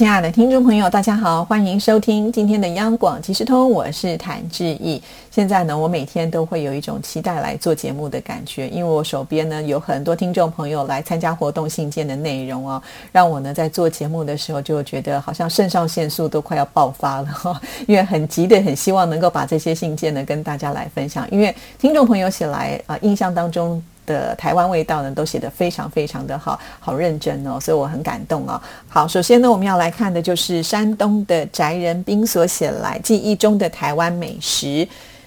亲爱的听众朋友，大家好，欢迎收听今天的央广即时通，我是谭志毅。现在呢，我每天都会有一种期待来做节目的感觉，因为我手边呢有很多听众朋友来参加活动信件的内容哦，让我呢在做节目的时候就觉得好像肾上腺素都快要爆发了哈，因为很急的很希望能够把这些信件呢跟大家来分享，因为听众朋友写来啊，印象当中。的台湾味道呢，都写得非常非常的好，好认真哦，所以我很感动哦。好，首先呢，我们要来看的就是山东的翟仁斌所写来记忆中的台湾美食。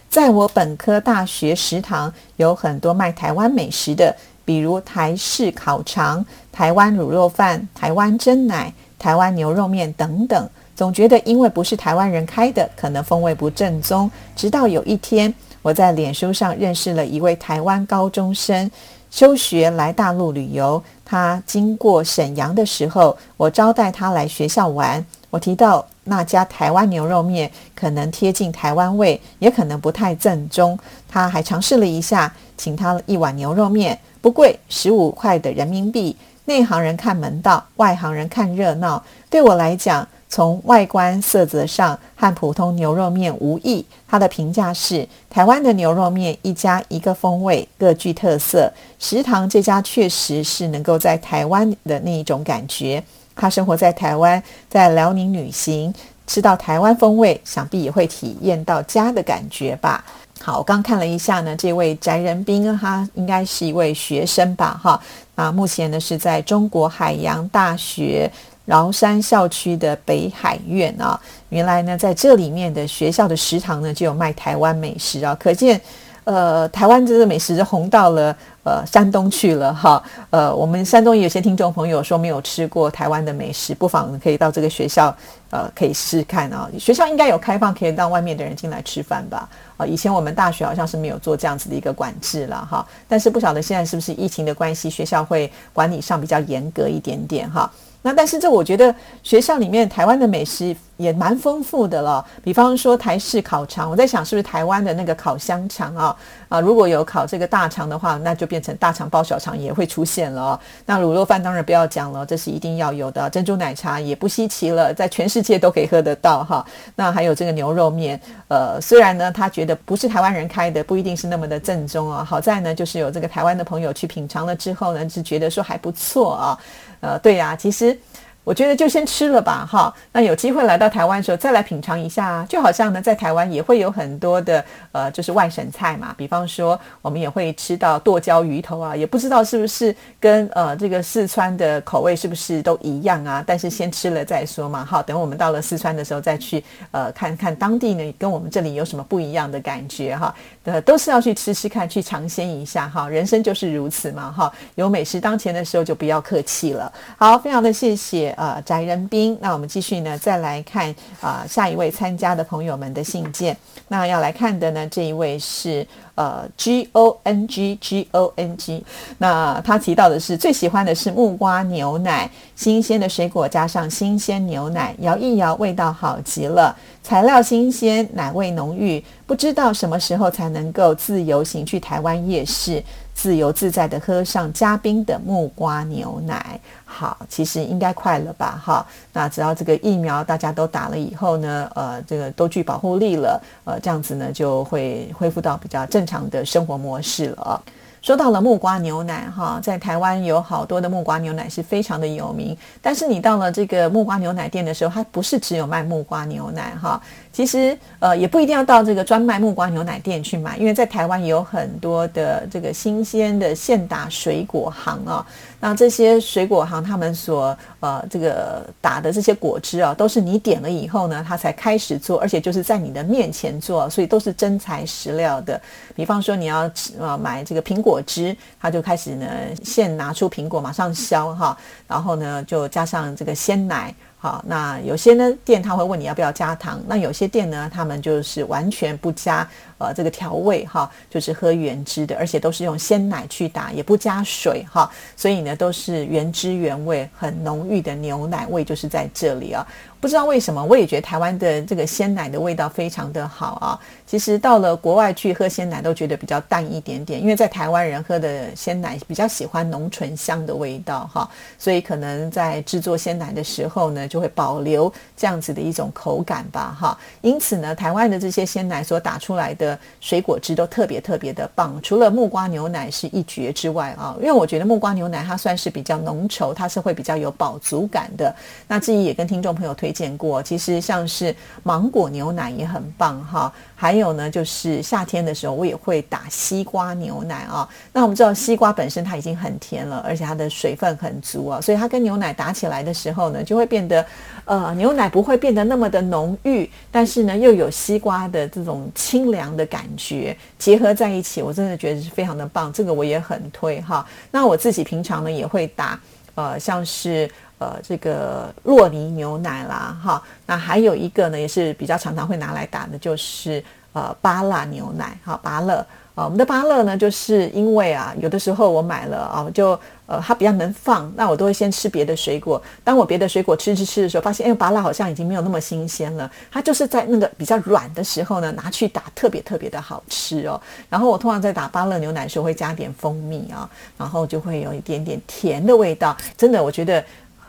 在我本科大学食堂有很多卖台湾美食的，比如台式烤肠、台湾卤肉饭、台湾蒸奶、台湾牛肉面等等。总觉得因为不是台湾人开的，可能风味不正宗。直到有一天。我在脸书上认识了一位台湾高中生，休学来大陆旅游。他经过沈阳的时候，我招待他来学校玩。我提到那家台湾牛肉面可能贴近台湾味，也可能不太正宗。他还尝试了一下，请他一碗牛肉面，不贵，十五块的人民币。内行人看门道，外行人看热闹。对我来讲，从外观色泽上和普通牛肉面无异，他的评价是：台湾的牛肉面一家一个风味，各具特色。食堂这家确实是能够在台湾的那一种感觉。他生活在台湾，在辽宁旅行，吃到台湾风味，想必也会体验到家的感觉吧。好，我刚看了一下呢，这位翟仁斌他应该是一位学生吧？哈，那目前呢是在中国海洋大学。崂山校区的北海苑啊，原来呢，在这里面的学校的食堂呢，就有卖台湾美食啊，可见，呃，台湾这个美食红到了呃山东去了哈。呃，我们山东有些听众朋友说没有吃过台湾的美食，不妨可以到这个学校，呃，可以试试看啊。学校应该有开放，可以让外面的人进来吃饭吧？啊，以前我们大学好像是没有做这样子的一个管制了哈，但是不晓得现在是不是疫情的关系，学校会管理上比较严格一点点哈。那但是这我觉得学校里面台湾的美食也蛮丰富的了，比方说台式烤肠，我在想是不是台湾的那个烤香肠啊啊，如果有烤这个大肠的话，那就变成大肠包小肠也会出现了。那卤肉饭当然不要讲了，这是一定要有的。珍珠奶茶也不稀奇了，在全世界都可以喝得到哈。那还有这个牛肉面，呃，虽然呢他觉得不是台湾人开的，不一定是那么的正宗啊。好在呢就是有这个台湾的朋友去品尝了之后呢，是觉得说还不错啊。呃，对呀，其实。我觉得就先吃了吧，哈。那有机会来到台湾的时候，再来品尝一下啊。就好像呢，在台湾也会有很多的呃，就是外省菜嘛。比方说，我们也会吃到剁椒鱼头啊，也不知道是不是跟呃这个四川的口味是不是都一样啊？但是先吃了再说嘛，哈。等我们到了四川的时候，再去呃看看当地呢跟我们这里有什么不一样的感觉哈。呃，都是要去吃吃看，去尝鲜一下哈。人生就是如此嘛，哈。有美食当前的时候，就不要客气了。好，非常的谢谢。呃，翟仁斌，那我们继续呢，再来看啊，下一位参加的朋友们的信件。那要来看的呢，这一位是呃，G O N G G O N G。那他提到的是最喜欢的是木瓜牛奶，新鲜的水果加上新鲜牛奶，摇一摇，味道好极了。材料新鲜，奶味浓郁，不知道什么时候才能够自由行去台湾夜市。自由自在的喝上加冰的木瓜牛奶，好，其实应该快了吧？哈，那只要这个疫苗大家都打了以后呢，呃，这个都具保护力了，呃，这样子呢就会恢复到比较正常的生活模式了。说到了木瓜牛奶，哈，在台湾有好多的木瓜牛奶是非常的有名，但是你到了这个木瓜牛奶店的时候，它不是只有卖木瓜牛奶，哈。其实，呃，也不一定要到这个专卖木瓜牛奶店去买，因为在台湾有很多的这个新鲜的现打水果行啊。那这些水果行他们所呃这个打的这些果汁啊，都是你点了以后呢，他才开始做，而且就是在你的面前做，所以都是真材实料的。比方说你要呃买这个苹果汁，他就开始呢现拿出苹果马上削哈，然后呢就加上这个鲜奶。好，那有些呢店他会问你要不要加糖，那有些店呢，他们就是完全不加呃这个调味哈，就是喝原汁的，而且都是用鲜奶去打，也不加水哈，所以呢都是原汁原味，很浓郁的牛奶味就是在这里啊。不知道为什么，我也觉得台湾的这个鲜奶的味道非常的好啊。其实到了国外去喝鲜奶都觉得比较淡一点点，因为在台湾人喝的鲜奶比较喜欢浓醇香的味道哈，所以可能在制作鲜奶的时候呢，就会保留这样子的一种口感吧哈。因此呢，台湾的这些鲜奶所打出来的水果汁都特别特别的棒，除了木瓜牛奶是一绝之外啊，因为我觉得木瓜牛奶它算是比较浓稠，它是会比较有饱足感的。那至于也跟听众朋友推。见过，其实像是芒果牛奶也很棒哈，还有呢，就是夏天的时候我也会打西瓜牛奶啊。那我们知道西瓜本身它已经很甜了，而且它的水分很足啊，所以它跟牛奶打起来的时候呢，就会变得呃牛奶不会变得那么的浓郁，但是呢又有西瓜的这种清凉的感觉结合在一起，我真的觉得是非常的棒，这个我也很推哈。那我自己平常呢也会打呃像是。呃，这个洛尼牛奶啦，哈，那还有一个呢，也是比较常常会拿来打的，就是呃巴乐牛奶，哈，巴乐啊，我们的巴乐呢，就是因为啊，有的时候我买了啊，就呃它比较能放，那我都会先吃别的水果，当我别的水果吃吃吃的时候，发现哎，巴乐好像已经没有那么新鲜了，它就是在那个比较软的时候呢，拿去打特别特别的好吃哦。然后我通常在打巴乐牛奶的时候会加点蜂蜜啊，然后就会有一点点甜的味道，真的，我觉得。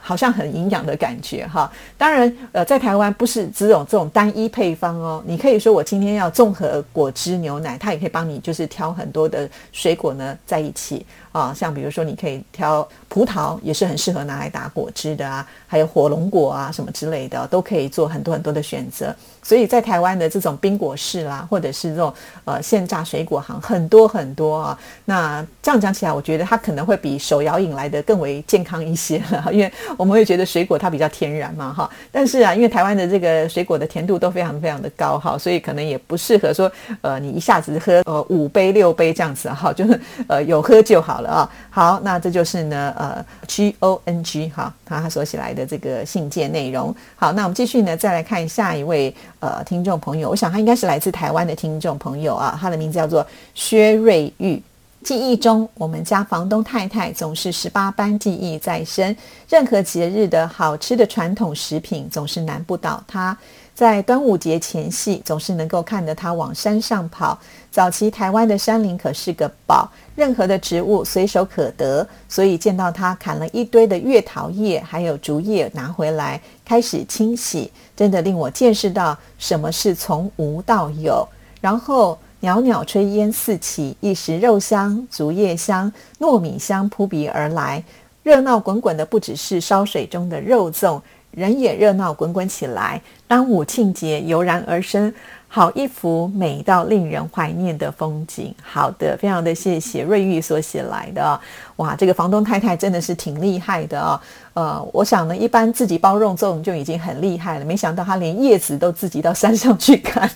好像很营养的感觉哈，当然，呃，在台湾不是只有这种单一配方哦，你可以说我今天要综合果汁牛奶，它也可以帮你就是挑很多的水果呢在一起啊，像比如说你可以挑葡萄，也是很适合拿来打果汁的啊，还有火龙果啊什么之类的，都可以做很多很多的选择。所以在台湾的这种冰果室啦，或者是这种呃现榨水果行很多很多啊。那这样讲起来，我觉得它可能会比手摇饮来的更为健康一些了，因为我们会觉得水果它比较天然嘛哈。但是啊，因为台湾的这个水果的甜度都非常非常的高哈，所以可能也不适合说呃你一下子喝呃五杯六杯这样子哈，就是呃有喝就好了啊。好，那这就是呢呃 G O N G 哈，他所写来的这个信件内容。好，那我们继续呢再来看下一位。呃，听众朋友，我想他应该是来自台湾的听众朋友啊，他的名字叫做薛瑞玉。记忆中，我们家房东太太总是十八般技艺在身，任何节日的好吃的传统食品总是难不倒她。在端午节前夕，总是能够看着她往山上跑。早期台湾的山林可是个宝，任何的植物随手可得，所以见到她砍了一堆的月桃叶，还有竹叶拿回来开始清洗，真的令我见识到什么是从无到有。然后袅袅炊烟四起，一时肉香、竹叶香、糯米香扑鼻而来，热闹滚滚的不只是烧水中的肉粽。人也热闹滚滚起来，端午庆节油然而生，好一幅美到令人怀念的风景。好的，非常的谢谢瑞玉所写来的。哇，这个房东太太真的是挺厉害的啊。呃，我想呢，一般自己包肉粽就已经很厉害了，没想到她连叶子都自己到山上去砍。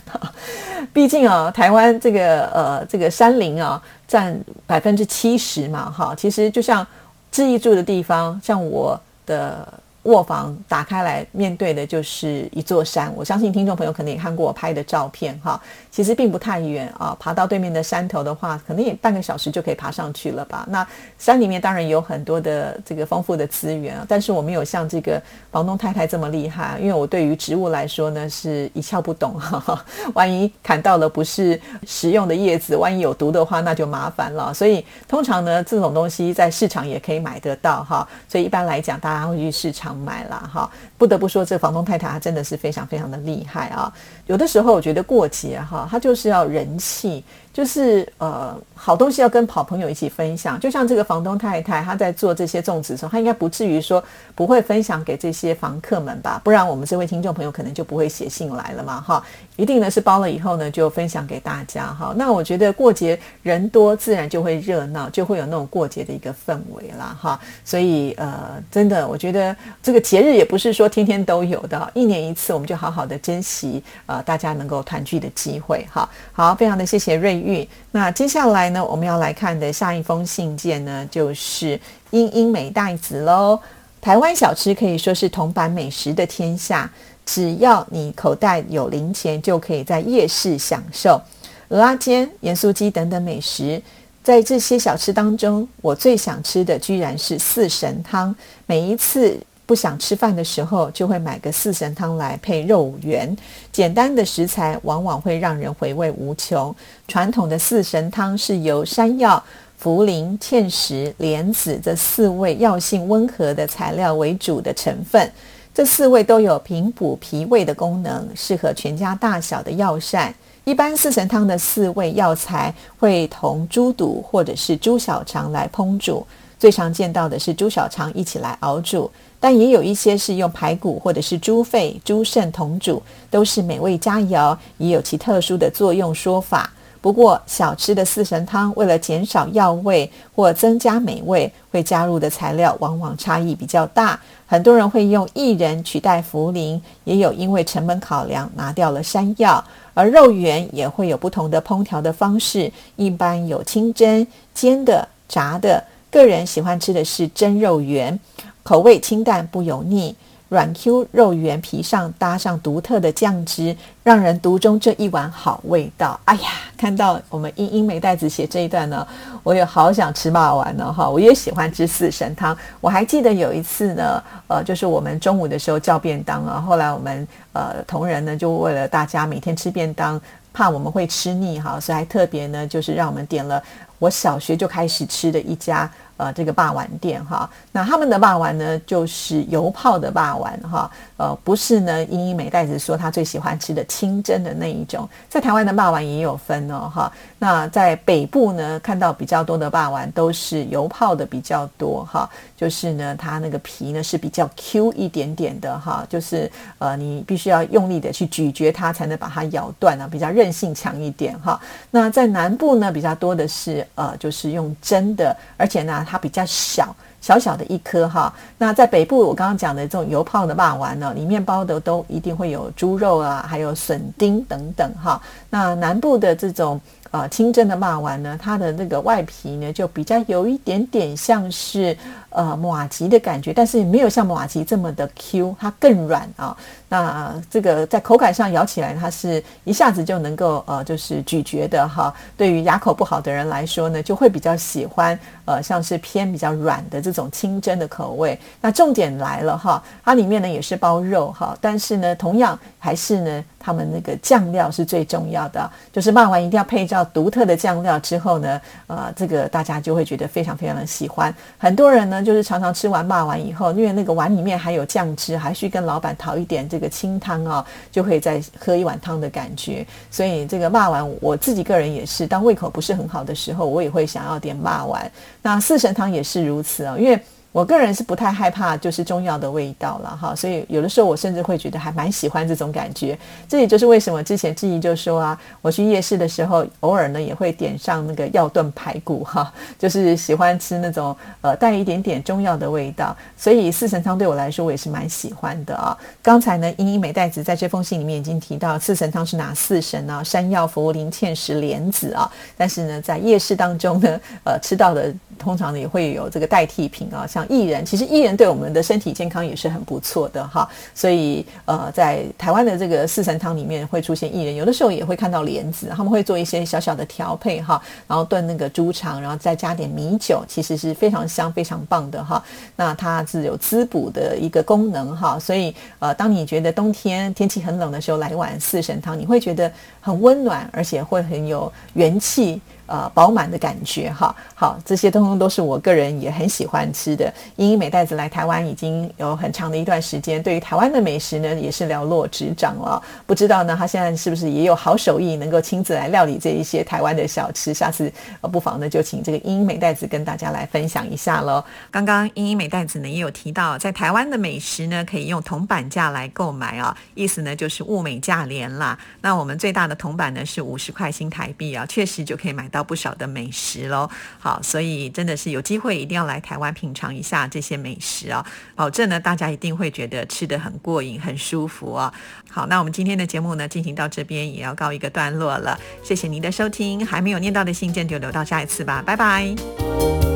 毕竟啊，台湾这个呃这个山林啊，占百分之七十嘛，哈。其实就像志毅住的地方，像我的。卧房打开来，面对的就是一座山。我相信听众朋友可能也看过我拍的照片哈，其实并不太远啊。爬到对面的山头的话，可能也半个小时就可以爬上去了吧。那山里面当然有很多的这个丰富的资源啊，但是我没有像这个房东太太这么厉害，因为我对于植物来说呢是一窍不懂哈。万一砍到了不是食用的叶子，万一有毒的话，那就麻烦了。所以通常呢，这种东西在市场也可以买得到哈。所以一般来讲，大家会去市场。买了哈，不得不说，这房东太太她真的是非常非常的厉害啊。有的时候我觉得过节哈，她就是要人气。就是呃，好东西要跟好朋友一起分享。就像这个房东太太，她在做这些粽子的时候，她应该不至于说不会分享给这些房客们吧？不然我们这位听众朋友可能就不会写信来了嘛，哈！一定呢是包了以后呢就分享给大家哈。那我觉得过节人多，自然就会热闹，就会有那种过节的一个氛围啦，哈。所以呃，真的，我觉得这个节日也不是说天天都有的，一年一次，我们就好好的珍惜呃大家能够团聚的机会，哈。好，非常的谢谢瑞玉。那接下来呢，我们要来看的下一封信件呢，就是英英美代子喽。台湾小吃可以说是铜板美食的天下，只要你口袋有零钱，就可以在夜市享受鹅阿煎、盐酥鸡等等美食。在这些小吃当中，我最想吃的居然是四神汤。每一次不想吃饭的时候，就会买个四神汤来配肉圆。简单的食材往往会让人回味无穷。传统的四神汤是由山药、茯苓、芡实、莲子这四味药性温和的材料为主的成分。这四味都有平补脾胃的功能，适合全家大小的药膳。一般四神汤的四味药材会同猪肚或者是猪小肠来烹煮，最常见到的是猪小肠一起来熬煮，但也有一些是用排骨或者是猪肺、猪肾同煮，都是美味佳肴，也有其特殊的作用说法。不过，小吃的四神汤为了减少药味或增加美味，会加入的材料往往差异比较大。很多人会用薏仁取代茯苓，也有因为成本考量拿掉了山药。而肉圆也会有不同的烹调的方式，一般有清蒸、煎的、炸的。个人喜欢吃的是蒸肉圆，口味清淡不油腻。软 Q 肉圆皮上搭上独特的酱汁，让人独钟这一碗好味道。哎呀，看到我们英英美袋子写这一段呢，我也好想吃霸丸呢哈！我也喜欢吃四神汤。我还记得有一次呢，呃，就是我们中午的时候叫便当啊，后来我们呃同仁呢就为了大家每天吃便当，怕我们会吃腻哈，所以还特别呢就是让我们点了我小学就开始吃的一家。呃，这个霸碗店哈，那他们的霸碗呢，就是油泡的霸碗哈，呃，不是呢，英英美袋子说他最喜欢吃的清蒸的那一种，在台湾的霸王也有分哦哈，那在北部呢，看到比较多的霸王都是油泡的比较多哈，就是呢，它那个皮呢是比较 Q 一点点的哈，就是呃，你必须要用力的去咀嚼它才能把它咬断啊，比较韧性强一点哈。那在南部呢，比较多的是呃，就是用蒸的，而且呢。它比较小，小小的一颗哈。那在北部，我刚刚讲的这种油泡的霸丸呢，里面包的都一定会有猪肉啊，还有笋丁等等哈。那南部的这种。呃，清蒸的霸丸呢，它的那个外皮呢，就比较有一点点像是呃马吉的感觉，但是没有像马吉这么的 Q，它更软啊。那这个在口感上咬起来，它是一下子就能够呃就是咀嚼的哈。对于牙口不好的人来说呢，就会比较喜欢呃像是偏比较软的这种清蒸的口味。那重点来了哈，它里面呢也是包肉哈，但是呢同样还是呢。他们那个酱料是最重要的，就是骂完一定要配上独特的酱料之后呢，呃，这个大家就会觉得非常非常的喜欢。很多人呢，就是常常吃完骂完以后，因为那个碗里面还有酱汁，还需跟老板讨一点这个清汤啊，就可以再喝一碗汤的感觉。所以这个骂完，我自己个人也是，当胃口不是很好的时候，我也会想要点骂完。那四神汤也是如此啊，因为。我个人是不太害怕，就是中药的味道了哈，所以有的时候我甚至会觉得还蛮喜欢这种感觉。这也就是为什么之前志毅就说啊，我去夜市的时候，偶尔呢也会点上那个药炖排骨哈，就是喜欢吃那种呃带一点点中药的味道。所以四神汤对我来说，我也是蛮喜欢的啊。刚才呢，英英美袋子在这封信里面已经提到四神汤是哪四神呢？山药、茯苓、芡实、莲子啊。但是呢，在夜市当中呢，呃，吃到的通常也会有这个代替品啊，像。薏仁其实薏仁对我们的身体健康也是很不错的哈，所以呃，在台湾的这个四神汤里面会出现薏仁，有的时候也会看到莲子，他们会做一些小小的调配哈，然后炖那个猪肠，然后再加点米酒，其实是非常香、非常棒的哈。那它是有滋补的一个功能哈，所以呃，当你觉得冬天天气很冷的时候，来一碗四神汤，你会觉得很温暖，而且会很有元气。呃，饱满的感觉哈，好，这些通通都是我个人也很喜欢吃的。英英美袋子来台湾已经有很长的一段时间，对于台湾的美食呢，也是了若指掌了。不知道呢，他现在是不是也有好手艺，能够亲自来料理这一些台湾的小吃？下次呃不妨呢，就请这个英英美袋子跟大家来分享一下喽。刚刚英英美袋子呢也有提到，在台湾的美食呢，可以用铜板价来购买啊，意思呢就是物美价廉啦。那我们最大的铜板呢是五十块新台币啊，确实就可以买到。不少的美食喽，好，所以真的是有机会一定要来台湾品尝一下这些美食啊，保证呢大家一定会觉得吃得很过瘾、很舒服啊。好，那我们今天的节目呢进行到这边也要告一个段落了，谢谢您的收听，还没有念到的信件就留到下一次吧，拜拜。